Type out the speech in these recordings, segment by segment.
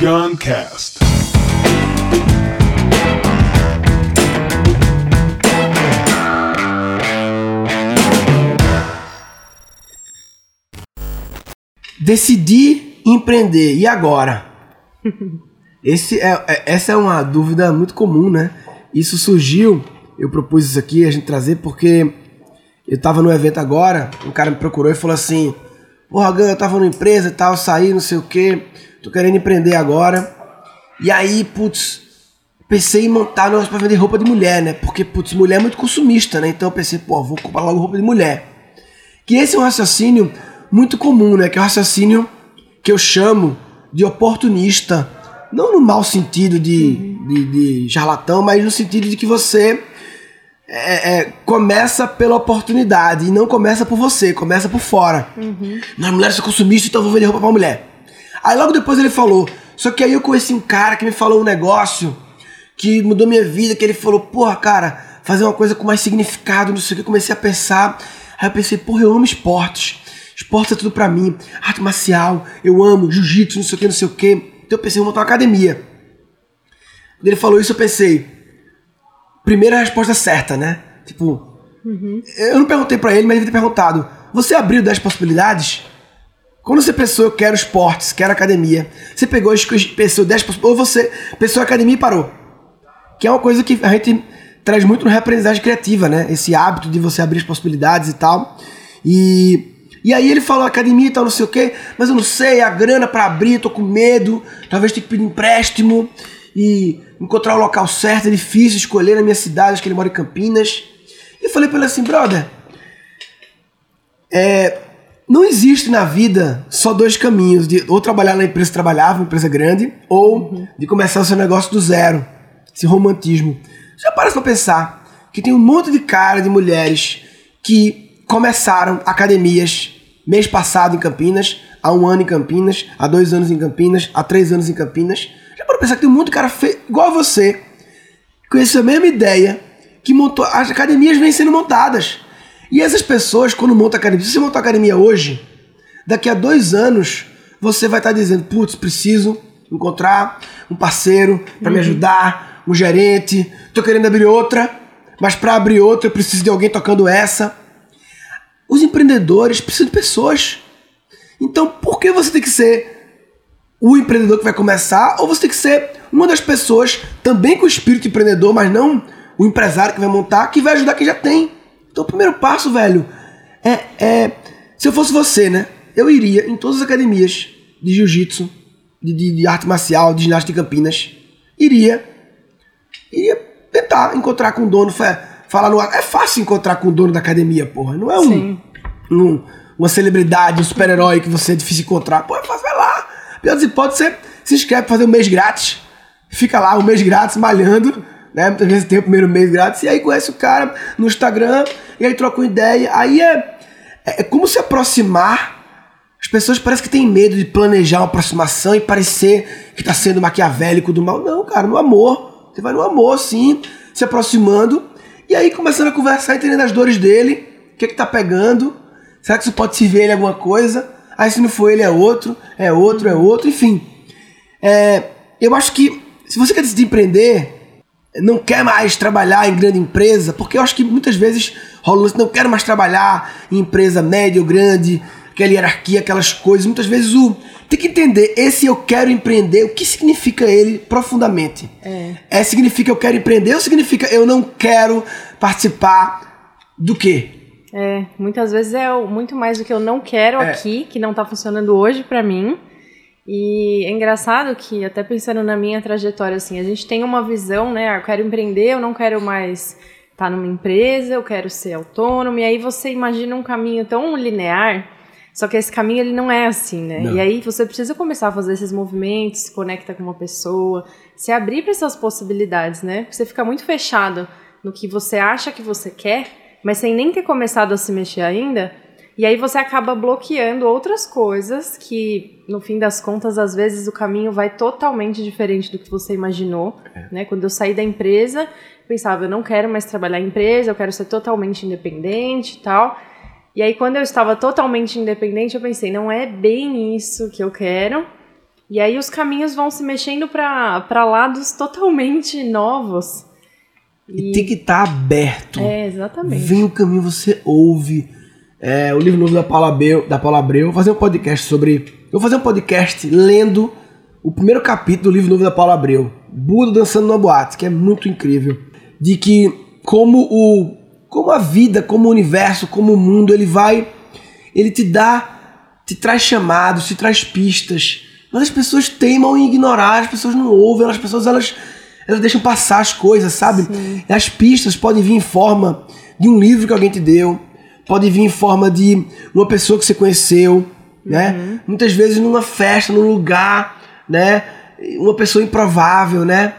Guncast. Decidi empreender, e agora? Esse é, é- essa é uma dúvida muito comum, né? Isso surgiu, eu propus isso aqui, a gente trazer, porque eu tava no evento agora, um cara me procurou e falou assim: Porra, Gan, eu tava numa empresa e tal, saí, não sei o quê, tô querendo empreender agora. E aí, putz, pensei em montar um negócio pra vender roupa de mulher, né? Porque, putz, mulher é muito consumista, né? Então eu pensei, pô, vou comprar logo roupa de mulher. Que esse é um raciocínio muito comum, né? Que é um raciocínio que eu chamo de oportunista. Não no mau sentido de, de, de charlatão, mas no sentido de que você é, é, começa pela oportunidade e não começa por você, começa por fora. Não, mulher são consumistas, então eu vou vender roupa pra mulher. Aí logo depois ele falou, só que aí eu conheci um cara que me falou um negócio que mudou minha vida, que ele falou, porra, cara, fazer uma coisa com mais significado, não sei o que, comecei a pensar. Aí eu pensei, porra, eu amo esportes. Esporte é tudo pra mim. Arte marcial, eu amo, jiu-jitsu, não sei o que, não sei o que. Então eu pensei, vou montar uma academia. Quando ele falou isso, eu pensei, primeira resposta certa, né? Tipo, eu não perguntei pra ele, mas ele devia ter perguntado: Você abriu 10 possibilidades? Quando você pensou, eu quero esportes, quero academia, você pegou e pensou 10 possibilidades, ou você pensou academia e parou. Que é uma coisa que a gente traz muito no reaprendizagem criativa, né? Esse hábito de você abrir as possibilidades e tal. E, e aí ele falou academia e tal, não sei o quê, mas eu não sei, a grana pra abrir, tô com medo, talvez tenha que pedir empréstimo e encontrar o local certo, é difícil escolher na minha cidade, acho que ele mora em Campinas. E falei pra ele assim, brother, é, não existe na vida só dois caminhos, de ou trabalhar na empresa que trabalhava, uma empresa grande, ou de começar o seu negócio do zero, esse romantismo. Já para pra pensar que tem um monte de cara, de mulheres, que começaram academias mês passado em Campinas, há um ano em Campinas, há dois anos em Campinas, há três anos em Campinas. Para pensar que tem um monte de cara igual a você, com essa mesma ideia, que montou. As academias vêm sendo montadas. E essas pessoas, quando montam academia, se você montar academia hoje, daqui a dois anos, você vai estar dizendo: putz, preciso encontrar um parceiro para me ajudar, um gerente, tô querendo abrir outra, mas para abrir outra eu preciso de alguém tocando essa. Os empreendedores precisam de pessoas. Então, por que você tem que ser o empreendedor que vai começar, ou você tem que ser uma das pessoas também com espírito empreendedor, mas não o empresário que vai montar, que vai ajudar quem já tem. Então, o primeiro passo, velho, é, é se eu fosse você, né? Eu iria em todas as academias de jiu-jitsu, de, de, de arte marcial, de ginástica de Campinas. Iria, iria tentar encontrar com o dono, fa- falar no ar. É fácil encontrar com o dono da academia, porra. Não é um, um- uma celebridade, um super-herói que você é difícil encontrar. Pô, é fácil, vai lá. Pior das hipóteses, você se inscreve pra fazer um mês grátis. Fica lá um mês grátis malhando, né? Muitas vezes tem o primeiro mês grátis. E aí conhece o cara no Instagram, e aí troca uma ideia. Aí é, é, é como se aproximar. As pessoas parecem que têm medo de planejar uma aproximação e parecer que tá sendo maquiavélico do mal. Não, cara, no amor. Você vai no amor, sim, se aproximando. E aí começando a conversar, entendendo as dores dele, o que que tá pegando. Será que isso pode servir ele alguma coisa? Aí se não for ele é outro, é outro, é outro, enfim. É, eu acho que se você quer decidir empreender, não quer mais trabalhar em grande empresa, porque eu acho que muitas vezes rola não quero mais trabalhar em empresa média ou grande, aquela hierarquia, aquelas coisas. Muitas vezes o tem que entender esse eu quero empreender, o que significa ele profundamente. É. significa eu quero empreender ou significa eu não quero participar do quê? É, muitas vezes é muito mais do que eu não quero É. aqui, que não tá funcionando hoje pra mim. E é engraçado que, até pensando na minha trajetória, assim, a gente tem uma visão, né? ah, Eu quero empreender, eu não quero mais estar numa empresa, eu quero ser autônomo. E aí você imagina um caminho tão linear, só que esse caminho ele não é assim, né? Não. E aí você precisa começar a fazer esses movimentos, se conecta com uma pessoa, se abrir para essas possibilidades, né? Porque você fica muito fechado no que você acha que você quer, mas sem nem ter começado a se mexer ainda. E aí você acaba bloqueando outras coisas que, no fim das contas, às vezes o caminho vai totalmente diferente do que você imaginou. Né? Quando eu saí da empresa, pensava, eu não quero mais trabalhar em empresa, eu quero ser totalmente independente e tal. E aí, quando eu estava totalmente independente, eu pensei, não é bem isso que eu quero. E aí os caminhos vão se mexendo para lados totalmente novos. E, e tem que estar tá aberto. É, exatamente. Vem o caminho, você ouve. É, o livro novo da Paula, Abreu, da Paula Abreu. Vou fazer um podcast sobre. Eu vou fazer um podcast lendo o primeiro capítulo do livro novo da Paula Abreu. Buda dançando numa boate, que é muito incrível. De que como o. Como a vida, como o universo, como o mundo, ele vai. Ele te dá. Te traz chamados, te traz pistas mas as pessoas teimam em ignorar, as pessoas não ouvem, as pessoas elas, elas deixam passar as coisas, sabe? Sim. As pistas podem vir em forma de um livro que alguém te deu, pode vir em forma de uma pessoa que você conheceu, né? Uhum. Muitas vezes numa festa, num lugar, né? Uma pessoa improvável, né?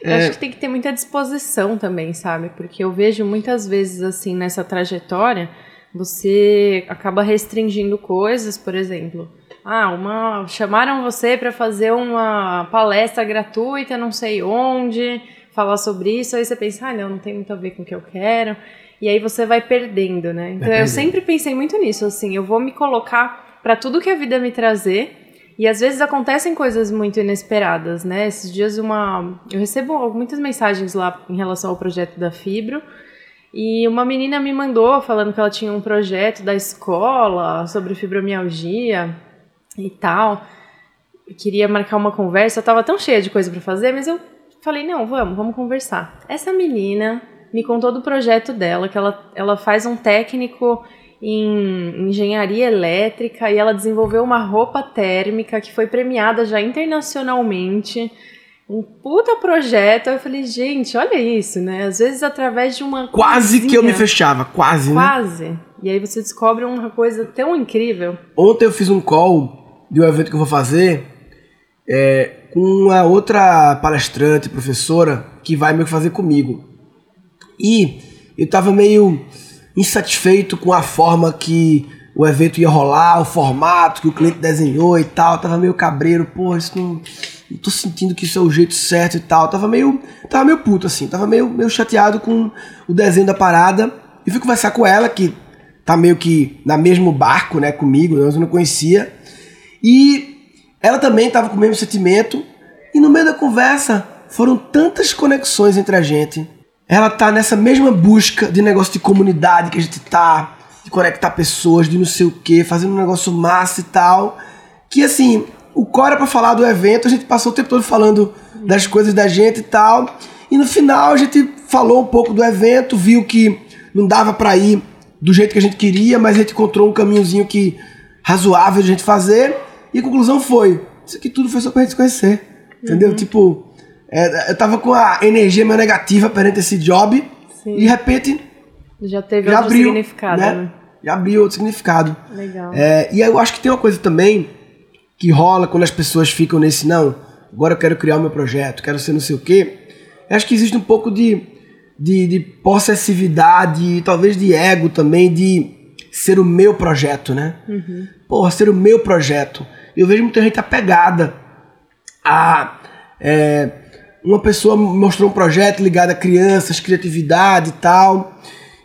Eu é... acho que tem que ter muita disposição também, sabe? Porque eu vejo muitas vezes assim nessa trajetória, você acaba restringindo coisas, por exemplo ah, uma chamaram você para fazer uma palestra gratuita, não sei onde, falar sobre isso, aí você pensa, ah, não, não tem muito a ver com o que eu quero. E aí você vai perdendo, né? Então eu sempre pensei muito nisso, assim, eu vou me colocar para tudo que a vida me trazer. E às vezes acontecem coisas muito inesperadas, né? Esses dias uma eu recebo muitas mensagens lá em relação ao projeto da Fibro. E uma menina me mandou falando que ela tinha um projeto da escola sobre fibromialgia e tal. Eu queria marcar uma conversa, eu tava tão cheia de coisa para fazer, mas eu falei, não, vamos, vamos conversar. Essa menina me contou do projeto dela, que ela, ela faz um técnico em engenharia elétrica e ela desenvolveu uma roupa térmica que foi premiada já internacionalmente. Um puta projeto. Eu falei, gente, olha isso, né? Às vezes através de uma. Quase coisinha, que eu me fechava, quase, quase. né? Quase. E aí você descobre uma coisa tão incrível. Ontem eu fiz um call de um evento que eu vou fazer é, com uma outra palestrante, professora, que vai meio que fazer comigo. E eu tava meio insatisfeito com a forma que o evento ia rolar, o formato que o cliente desenhou e tal. Eu tava meio cabreiro, pô, isso não, não tô sentindo que isso é o jeito certo e tal. Eu tava meio, tava meio puto assim, tava meio, meio chateado com o desenho da parada. E fui conversar com ela, que tá meio que na mesmo barco, né, comigo, eu não conhecia. E ela também estava com o mesmo sentimento. E no meio da conversa foram tantas conexões entre a gente. Ela tá nessa mesma busca de negócio de comunidade que a gente tá, de conectar pessoas, de não sei o que, fazendo um negócio massa e tal. Que assim, o Cora para falar do evento, a gente passou o tempo todo falando das coisas da gente e tal. E no final a gente falou um pouco do evento, viu que não dava para ir do jeito que a gente queria, mas a gente encontrou um caminhozinho que razoável de a gente fazer. E a conclusão foi: isso aqui tudo foi só pra gente se conhecer. Entendeu? Uhum. Tipo, é, eu tava com a energia meio negativa perante esse job. Sim. E de repente. Já teve já outro abriu, significado, né? né? Já abriu outro significado. Legal. É, e eu acho que tem uma coisa também que rola quando as pessoas ficam nesse, não, agora eu quero criar o meu projeto, quero ser não sei o quê. Eu acho que existe um pouco de, de, de possessividade, talvez de ego também, de ser o meu projeto, né? Uhum. Porra, ser o meu projeto. Eu vejo muita gente apegada a. É, uma pessoa mostrou um projeto ligado a crianças, criatividade e tal.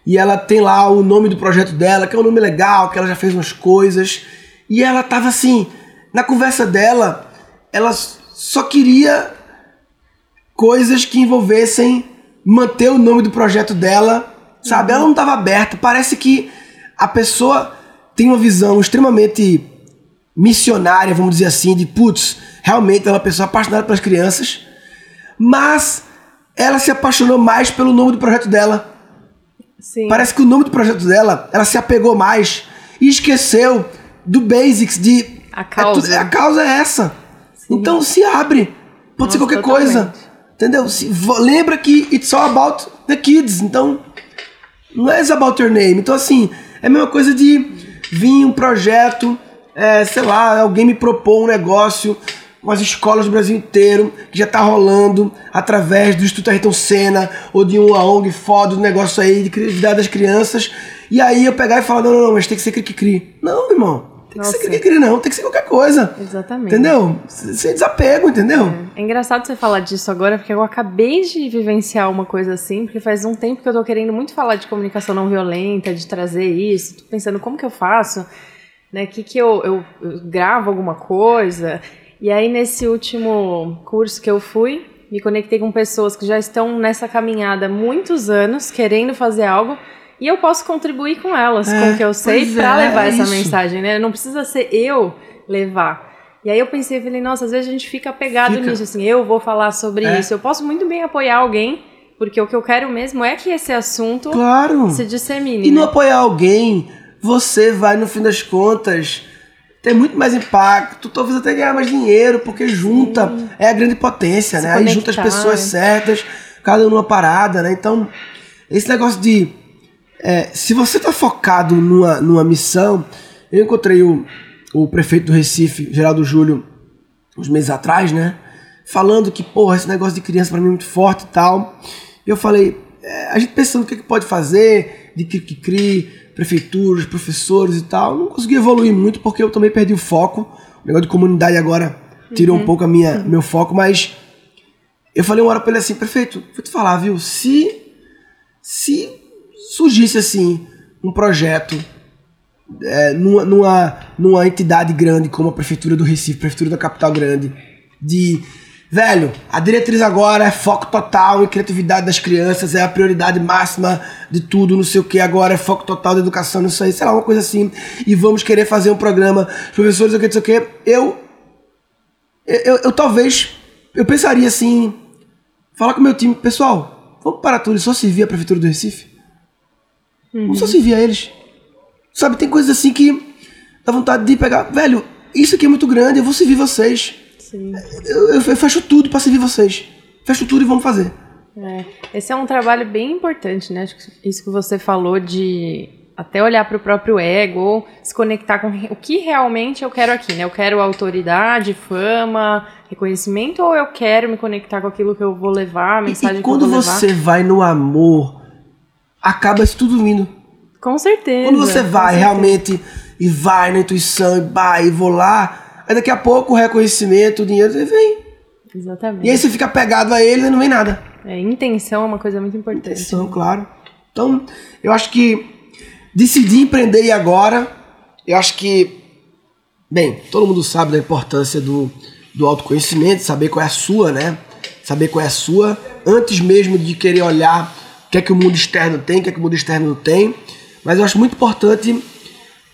E ela tem lá o nome do projeto dela, que é um nome legal, que ela já fez umas coisas. E ela tava assim, na conversa dela, ela só queria coisas que envolvessem manter o nome do projeto dela, sabe? Ela não estava aberta. Parece que a pessoa tem uma visão extremamente missionária, vamos dizer assim, de putz, realmente ela é uma pessoa apaixonada pelas crianças, mas ela se apaixonou mais pelo nome do projeto dela. Sim. Parece que o nome do projeto dela, ela se apegou mais e esqueceu do basics de a causa. É a causa é essa. Sim. Então se abre. Pode Nossa, ser qualquer totalmente. coisa. Entendeu? Se, lembra que it's all about the kids. Então, não é about your name. Então, assim, é a mesma coisa de vir um projeto é, sei lá, alguém me propôs um negócio com as escolas do Brasil inteiro, que já está rolando através do Instituto Ayrton Senna ou de uma ONG foda, um negócio aí de criatividade das crianças. E aí eu pegar e falar, não, não, não, mas tem que ser cri-cri. Não, irmão. Tem que Nossa. ser cri-cri, não. Tem que ser qualquer coisa. Exatamente. Entendeu? Sem desapego, entendeu? É. é. engraçado você falar disso agora, porque eu acabei de vivenciar uma coisa assim, porque faz um tempo que eu tô querendo muito falar de comunicação não violenta, de trazer isso. Tô pensando como que eu faço né? Que que eu, eu, eu gravo alguma coisa E aí, nesse último curso que eu fui, me conectei com pessoas que já estão nessa caminhada há muitos anos, querendo fazer algo, e eu posso contribuir com elas, É, com o que eu sei, para é, levar é essa isso. mensagem, né? Não precisa ser eu levar. E aí eu pensei, falei, nossa, às vezes a gente fica apegado Fica. nisso, assim, eu vou falar sobre É. isso. Eu posso muito bem apoiar alguém, porque o que eu quero mesmo é que esse assunto Claro. se dissemine, E não né? apoiar alguém, você vai, no fim das contas, ter muito mais impacto, talvez até ganhar mais dinheiro, porque junta é a grande potência, Se né? Aí junta as conectar, pessoas é. certas, cada um numa parada, né? Então, esse negócio de. é, se você tá focado numa, numa missão, eu encontrei o, o prefeito do Recife, Geraldo Júlio, uns meses atrás, né? Falando que, porra, esse negócio de criança pra mim é muito forte e tal. E eu falei, é, a gente pensando o que, que pode fazer, de que, crie, prefeituras, professores e tal. Não consegui evoluir muito porque eu também perdi o foco. O negócio de comunidade agora tirou um pouco a minha, meu foco, mas eu falei uma hora pra ele assim, prefeito, vou te falar, viu? Se, se surgisse assim um projeto é, numa, numa, numa entidade grande como a Prefeitura do Recife, Prefeitura da Capital Grande, de velho, a diretriz agora é foco total em criatividade das crianças, é a prioridade máxima de tudo, não sei o que, agora é foco total da educação, nisso aí, sei lá, uma coisa assim, e vamos querer fazer um programa, os professores, não sei o que, não sei o que, eu, eu, eu, talvez, eu pensaria assim, falar com o meu time, pessoal, vamos parar tudo e só servir a Prefeitura do Recife? Vamos só servir a eles. Sabe, tem coisas assim que dá vontade de pegar. Velho, isso aqui é muito grande, eu vou servir vocês. Sim. Eu, eu- fecho tudo pra servir vocês. Fecho tudo e vamos fazer. É, esse é um trabalho bem importante, né? Acho que Isso que você falou de até olhar para o próprio ego ou se conectar com o que realmente eu quero aqui, né? Eu quero autoridade, fama, reconhecimento ou eu quero me conectar com aquilo que eu vou levar, a E- mensagem e quando que eu vou você vai no amor, acaba isso tudo vindo. Com certeza. Quando você vai realmente e vai na intuição e vai e vou lá, aí daqui a pouco o reconhecimento, o dinheiro ele vem. Exatamente. E aí você fica pegado a ele e não vem nada. É, intenção é uma coisa muito importante. Atenção, claro. Então, eu acho que decidir empreender e agora, eu acho que, bem, todo mundo sabe da importância do, do autoconhecimento, saber qual é a sua, né? Saber qual é a sua, antes mesmo de querer olhar o que é que o mundo externo tem, o que é que o mundo externo não tem. Mas eu acho muito importante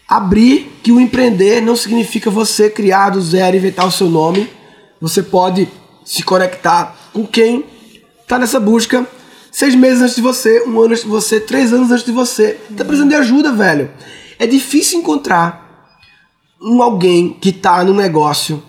abrir que o empreender não significa você criar do zero, inventar o seu nome. Você pode se conectar com quem está nessa busca seis meses antes de você, um ano antes de você, três anos antes de você. Tá precisando de ajuda, velho. É difícil encontrar um alguém que tá no negócio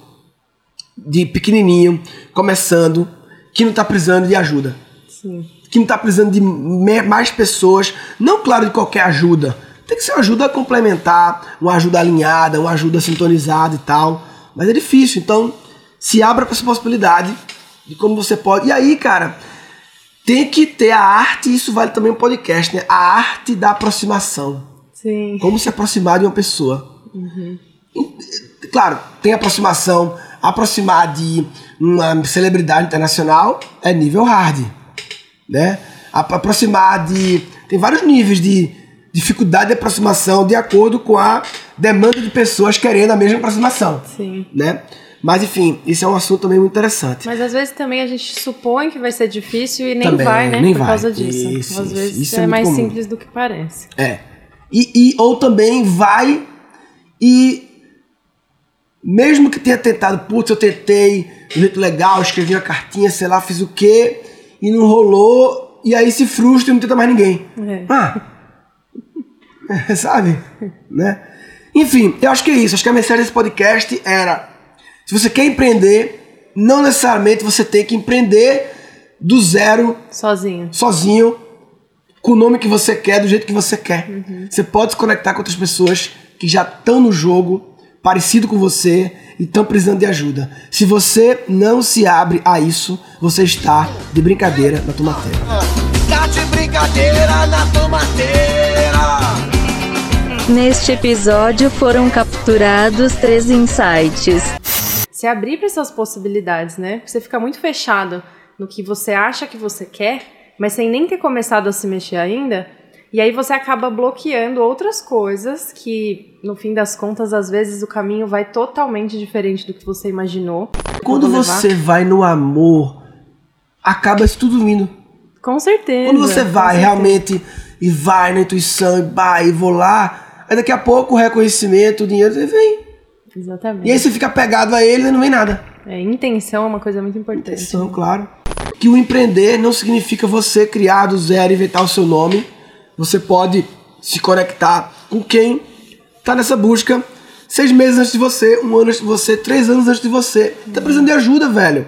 de pequenininho, começando, que não tá precisando de ajuda Sim. que não tá precisando de mais pessoas, não claro de qualquer ajuda. Tem que ser uma ajuda complementar, uma ajuda alinhada, uma ajuda sintonizada e tal. Mas é difícil, então se abra para essa possibilidade de como você pode. E aí, cara, tem que ter a arte, isso vale também o podcast, né? A arte da aproximação. Sim. Como se aproximar de uma pessoa. E, Claro, tem aproximação. Aproximar de uma celebridade internacional é nível hard. Né? Apro- Aproximar de. Tem vários níveis de dificuldade de aproximação de acordo com a demanda de pessoas querendo a mesma aproximação. Sim. Né? Mas enfim, isso é um assunto também muito interessante. Mas às vezes também a gente supõe que vai ser difícil e nem Também, vai, né? nem por vai. causa disso. Isso, às vezes isso é é, mais comum. simples do que parece. É. E, e- ou também vai e mesmo que tenha tentado, putz, eu tentei de um jeito legal, escrevi uma cartinha, sei lá, fiz o quê, e não rolou, e aí se frustra e não tenta mais ninguém. É. Ah! Sabe? Né? Enfim, eu acho que é isso. Acho que a mensagem desse podcast era: se você quer empreender, não necessariamente você tem que empreender do zero Sozinho. sozinho, com o nome que você quer, do jeito que você quer. Você pode se conectar com outras pessoas que já estão no jogo, parecido com você, e estão precisando de ajuda. Se você não se abre a isso, você está de brincadeira na tomateira. Tá de brincadeira na tomateira. Neste episódio foram capturados três insights. Se abrir para essas possibilidades, né? Porque você fica muito fechado no que você acha que você quer, mas sem nem ter começado a se mexer ainda. E aí você acaba bloqueando outras coisas que, no fim das contas, às vezes o caminho vai totalmente diferente do que você imaginou. Quando você vai no amor, acaba isso tudo vindo. Com certeza. Quando você vai realmente e vai na intuição e vai e vou lá, aí daqui a pouco o reconhecimento, o dinheiro ele vem. Exatamente. E aí você fica pegado a ele e não vem nada. É, intenção é uma coisa muito importante. Então, claro. Que o empreender não significa você criar do zero e inventar o seu nome. Você pode se conectar com quem tá nessa busca seis meses antes de você, um ano antes de você, três anos antes de você. Tá precisando de ajuda, velho.